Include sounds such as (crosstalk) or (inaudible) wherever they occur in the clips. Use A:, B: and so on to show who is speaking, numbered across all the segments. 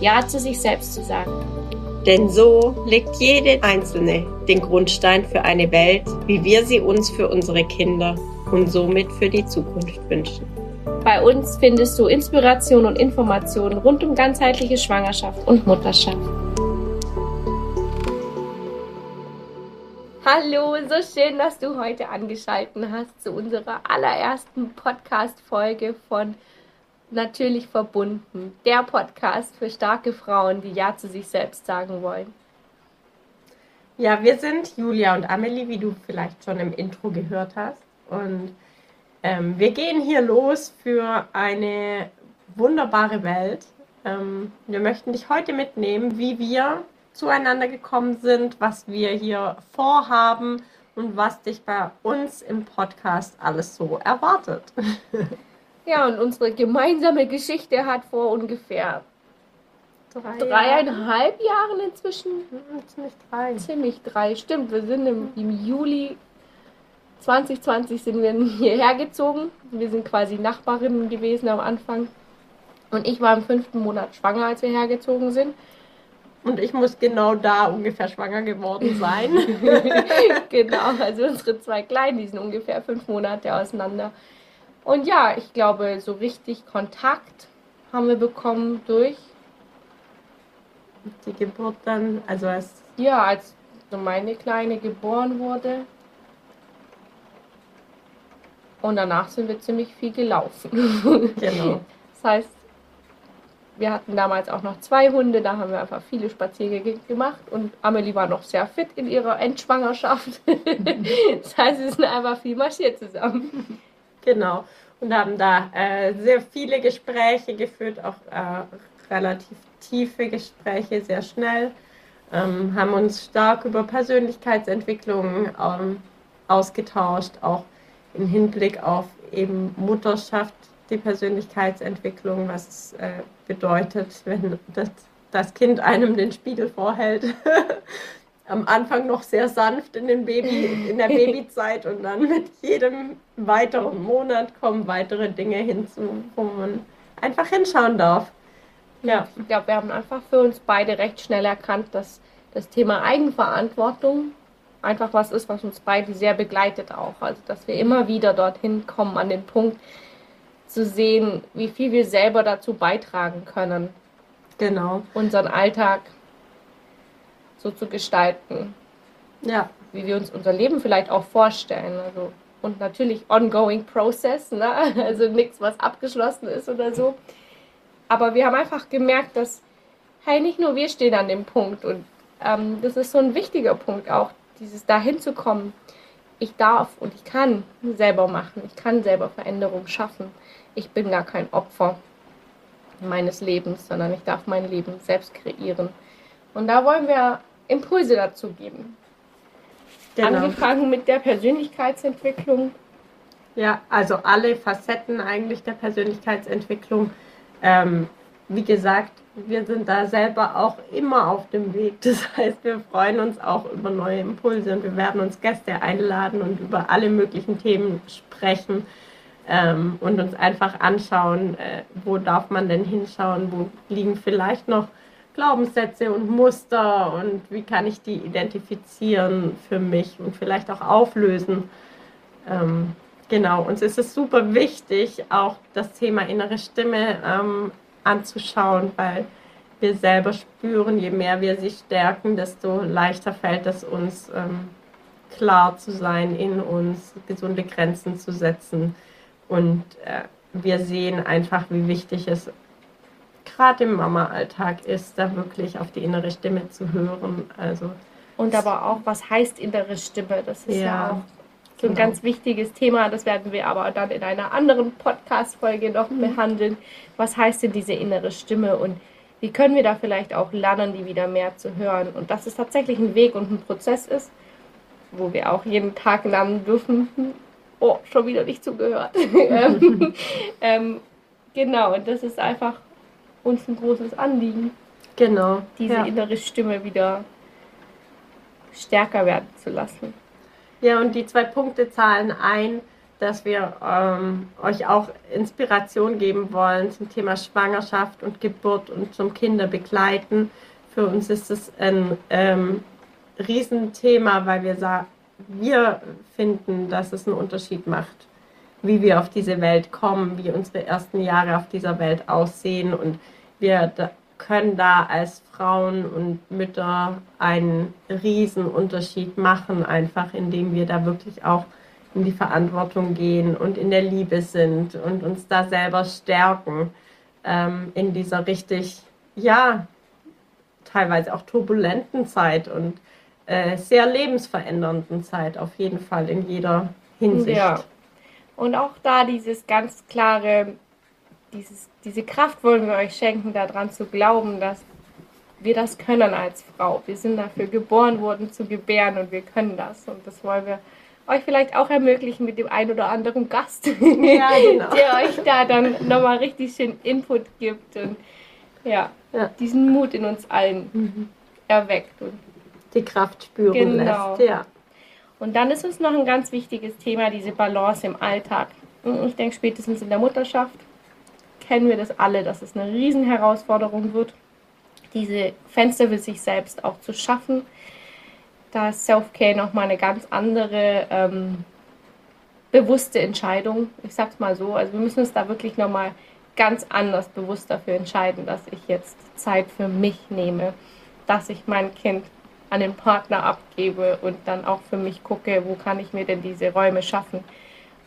A: Ja zu sich selbst zu sagen.
B: Denn so legt jede Einzelne den Grundstein für eine Welt, wie wir sie uns für unsere Kinder und somit für die Zukunft wünschen.
A: Bei uns findest du Inspiration und Informationen rund um ganzheitliche Schwangerschaft und Mutterschaft. Hallo, so schön, dass du heute angeschaltet hast zu unserer allerersten Podcast-Folge von Natürlich verbunden, der Podcast für starke Frauen, die Ja zu sich selbst sagen wollen.
B: Ja, wir sind Julia und Amelie, wie du vielleicht schon im Intro gehört hast. Und ähm, wir gehen hier los für eine wunderbare Welt. Ähm, wir möchten dich heute mitnehmen, wie wir zueinander gekommen sind, was wir hier vorhaben und was dich bei uns im Podcast alles so erwartet. (laughs)
A: Ja, und unsere gemeinsame Geschichte hat vor ungefähr drei dreieinhalb Jahren inzwischen.
B: Hm, ziemlich drei.
A: Ziemlich drei, stimmt. Wir sind im, im Juli 2020 sind wir (laughs) hierher gezogen. Wir sind quasi Nachbarinnen gewesen am Anfang. Und ich war im fünften Monat schwanger, als wir hergezogen sind.
B: Und ich muss genau da ungefähr schwanger geworden sein. (laughs)
A: genau, also unsere zwei Kleinen, die sind ungefähr fünf Monate auseinander. Und ja, ich glaube, so richtig Kontakt haben wir bekommen durch
B: die Geburt dann, also als
A: ja, als meine Kleine geboren wurde. Und danach sind wir ziemlich viel gelaufen. (laughs)
B: Genau.
A: Das heißt, wir hatten damals auch noch zwei Hunde, da haben wir einfach viele Spaziergänge gemacht und Amelie war noch sehr fit in ihrer Endschwangerschaft. (laughs) das heißt, wir sind einfach viel marschiert zusammen.
B: Genau. Und haben da äh, sehr viele Gespräche geführt, auch äh, relativ tiefe Gespräche, sehr schnell. Ähm, haben uns stark über Persönlichkeitsentwicklung ähm, ausgetauscht, auch im Hinblick auf eben Mutterschaft, die Persönlichkeitsentwicklung, was es äh, bedeutet, wenn das, das Kind einem den Spiegel vorhält (laughs) am Anfang noch sehr sanft in, den Baby, in der Babyzeit und dann mit jedem weiteren Monat kommen weitere Dinge hinzu, wo man einfach hinschauen darf.
A: Ja, ich glaube, wir haben einfach für uns beide recht schnell erkannt, dass das Thema Eigenverantwortung einfach was ist, was uns beide sehr begleitet auch. Also, dass wir immer wieder dorthin kommen, an den Punkt zu sehen, wie viel wir selber dazu beitragen können.
B: Genau.
A: Unseren Alltag so zu gestalten.
B: Ja.
A: Wie wir uns unser Leben vielleicht auch vorstellen. Also, und natürlich ongoing process, ne? (laughs) also nichts, was abgeschlossen ist oder so. Aber wir haben einfach gemerkt, dass, hey, nicht nur wir stehen an dem Punkt und ähm, das ist so ein wichtiger Punkt auch, dieses dahin zu kommen. Ich darf und ich kann selber machen, ich kann selber Veränderungen schaffen. Ich bin gar kein Opfer meines Lebens, sondern ich darf mein Leben selbst kreieren. Und da wollen wir Impulse dazu geben. Genau. Angefangen mit der Persönlichkeitsentwicklung.
B: Ja, also alle Facetten eigentlich der Persönlichkeitsentwicklung. Ähm, wie gesagt, wir sind da selber auch immer auf dem Weg. (laughs) Das heißt, wir freuen uns auch über neue Impulse und wir werden uns Gäste einladen und über alle möglichen Themen sprechen ähm, und uns einfach anschauen, äh, wo darf man denn hinschauen, wo liegen vielleicht noch Glaubenssätze und Muster und wie kann ich die identifizieren für mich und vielleicht auch auflösen. Ähm, genau, uns ist es super wichtig, auch das Thema innere Stimme ähm, anzuschauen, weil wir selber spüren, je mehr wir sie stärken, desto leichter fällt es uns, ähm, klar zu sein in uns, gesunde Grenzen zu setzen. Und äh, wir sehen einfach, wie wichtig es gerade im Mama-Alltag ist, da wirklich auf die innere Stimme zu hören. Also
A: und aber auch, was heißt innere Stimme? Das ist ja, ja auch so ein genau. ganz wichtiges Thema. Das werden wir aber dann in einer anderen Podcast-Folge noch mhm. behandeln. Was heißt denn diese innere Stimme und wie können wir da vielleicht auch lernen, die wieder mehr zu hören. Und dass es tatsächlich ein Weg und ein Prozess ist, wo wir auch jeden Tag lernen dürfen, oh, schon wieder nicht zugehört. (laughs) (laughs) ähm, ähm, genau, und das ist einfach uns ein großes Anliegen.
B: Genau.
A: Diese
B: ja.
A: innere Stimme wieder stärker werden zu lassen.
B: Ja, und die zwei Punkte zahlen ein, dass wir ähm, euch auch Inspiration geben wollen zum Thema Schwangerschaft und Geburt und zum Kinderbegleiten. Für uns ist es ein ähm, Riesenthema, weil wir sagen, wir finden, dass es einen Unterschied macht, wie wir auf diese Welt kommen, wie unsere ersten Jahre auf dieser Welt aussehen. Und wir können da als Frauen und Mütter einen riesen Unterschied machen, einfach indem wir da wirklich auch in die Verantwortung gehen und in der Liebe sind und uns da selber stärken ähm, in dieser richtig, ja, teilweise auch turbulenten Zeit und äh, sehr lebensverändernden Zeit, auf jeden Fall in jeder Hinsicht. Ja.
A: Und auch da dieses ganz klare, dieses, diese Kraft wollen wir euch schenken, daran zu glauben, dass wir das können als Frau. Wir sind dafür geboren worden zu gebären und wir können das. Und das wollen wir euch vielleicht auch ermöglichen mit dem ein oder anderen Gast, (laughs) ja, genau. der euch da dann nochmal richtig schön Input gibt und ja, ja. diesen Mut in uns allen mhm. erweckt und
B: die Kraft spüren genau. lässt. Ja.
A: Und dann ist uns noch ein ganz wichtiges Thema, diese Balance im Alltag. Ich denke, spätestens in der Mutterschaft kennen wir das alle, dass es eine Riesenherausforderung wird, diese Fenster für sich selbst auch zu schaffen. Da ist Self-Care nochmal eine ganz andere ähm, bewusste Entscheidung. Ich sag's mal so. Also wir müssen uns da wirklich nochmal ganz anders bewusst dafür entscheiden, dass ich jetzt Zeit für mich nehme, dass ich mein Kind an den Partner abgebe und dann auch für mich gucke, wo kann ich mir denn diese Räume schaffen.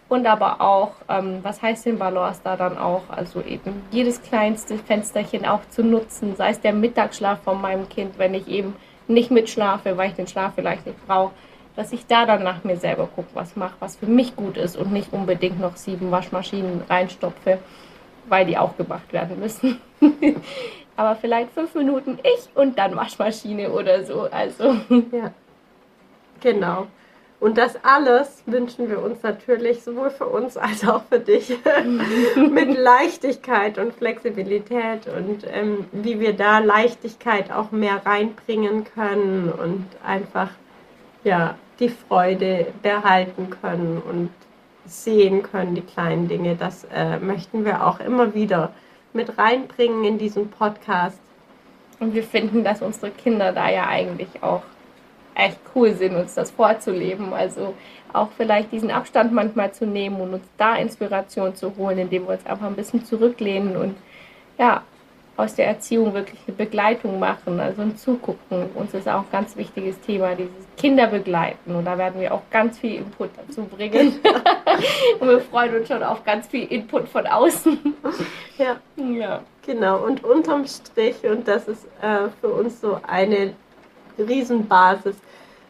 A: Und aber auch, ähm, was heißt denn Balance da dann auch? Also eben jedes kleinste Fensterchen auch zu nutzen, sei es der Mittagsschlaf von meinem Kind, wenn ich eben nicht mitschlafe, weil ich den Schlaf vielleicht nicht brauche, dass ich da dann nach mir selber gucke, was mache, was für mich gut ist und nicht unbedingt noch sieben Waschmaschinen reinstopfe, weil die auch gemacht werden müssen. (laughs) aber vielleicht fünf Minuten ich und dann Waschmaschine oder so. Also. (laughs)
B: Ja. Genau. Und das alles wünschen wir uns natürlich sowohl für uns als auch für dich (laughs) mit Leichtigkeit und Flexibilität und ähm, wie wir da Leichtigkeit auch mehr reinbringen können und einfach ja die Freude behalten können und sehen können, die kleinen Dinge. Das äh, möchten wir auch immer wieder mit reinbringen in diesen Podcast.
A: Und wir finden, dass unsere Kinder da ja eigentlich auch echt cool sind, uns das vorzuleben. Also auch vielleicht diesen Abstand manchmal zu nehmen und uns da Inspiration zu holen, indem wir uns einfach ein bisschen zurücklehnen und ja, aus der Erziehung wirklich eine Begleitung machen, also ein Zugucken. Uns ist auch ein ganz wichtiges Thema, dieses Kinderbegleiten. Und da werden wir auch ganz viel Input dazu bringen. (laughs) und wir freuen uns schon auf ganz viel Input von außen.
B: Ja, ja. genau. Und unterm Strich, und das ist äh, für uns so eine Riesenbasis,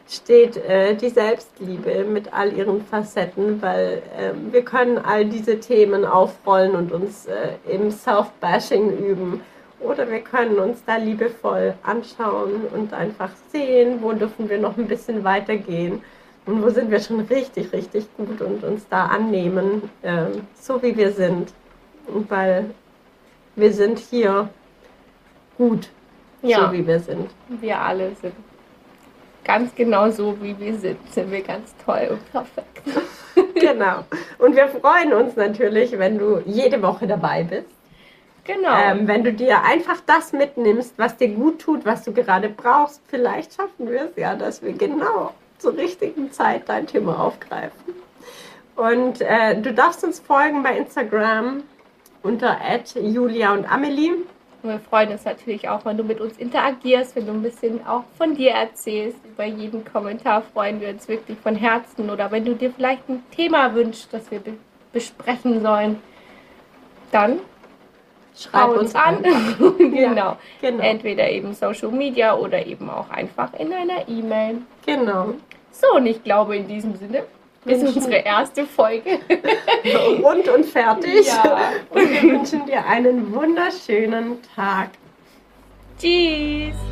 B: steht äh, die Selbstliebe mit all ihren Facetten, weil äh, wir können all diese Themen aufrollen und uns äh, im Self-Bashing üben oder wir können uns da liebevoll anschauen und einfach sehen, wo dürfen wir noch ein bisschen weitergehen und wo sind wir schon richtig, richtig gut und uns da annehmen, äh, so wie wir sind. Und weil wir sind hier gut, ja, so wie wir sind.
A: Wir alle sind ganz genau so, wie wir sind, sind wir ganz toll und perfekt. (laughs)
B: genau. Und wir freuen uns natürlich, wenn du jede Woche dabei bist. Genau. Ähm, wenn du dir einfach das mitnimmst, was dir gut tut, was du gerade brauchst, vielleicht schaffen wir es ja, dass wir genau zur richtigen Zeit dein Thema aufgreifen. Und äh, du darfst uns folgen bei Instagram unter Julia und Amelie.
A: Und wir freuen uns natürlich auch, wenn du mit uns interagierst, wenn du ein bisschen auch von dir erzählst. Über jeden Kommentar freuen wir uns wirklich von Herzen. Oder wenn du dir vielleicht ein Thema wünschst, das wir be besprechen sollen, dann schreib uns, uns an. (laughs) genau. Ja, genau. Entweder eben Social Media oder eben auch einfach in einer E-Mail.
B: Genau.
A: So, und ich glaube in diesem Sinne ist unsere erste Folge. (laughs)
B: Rund und fertig. Ja. Und wir wünschen dir einen wunderschönen Tag.
A: Tschüss.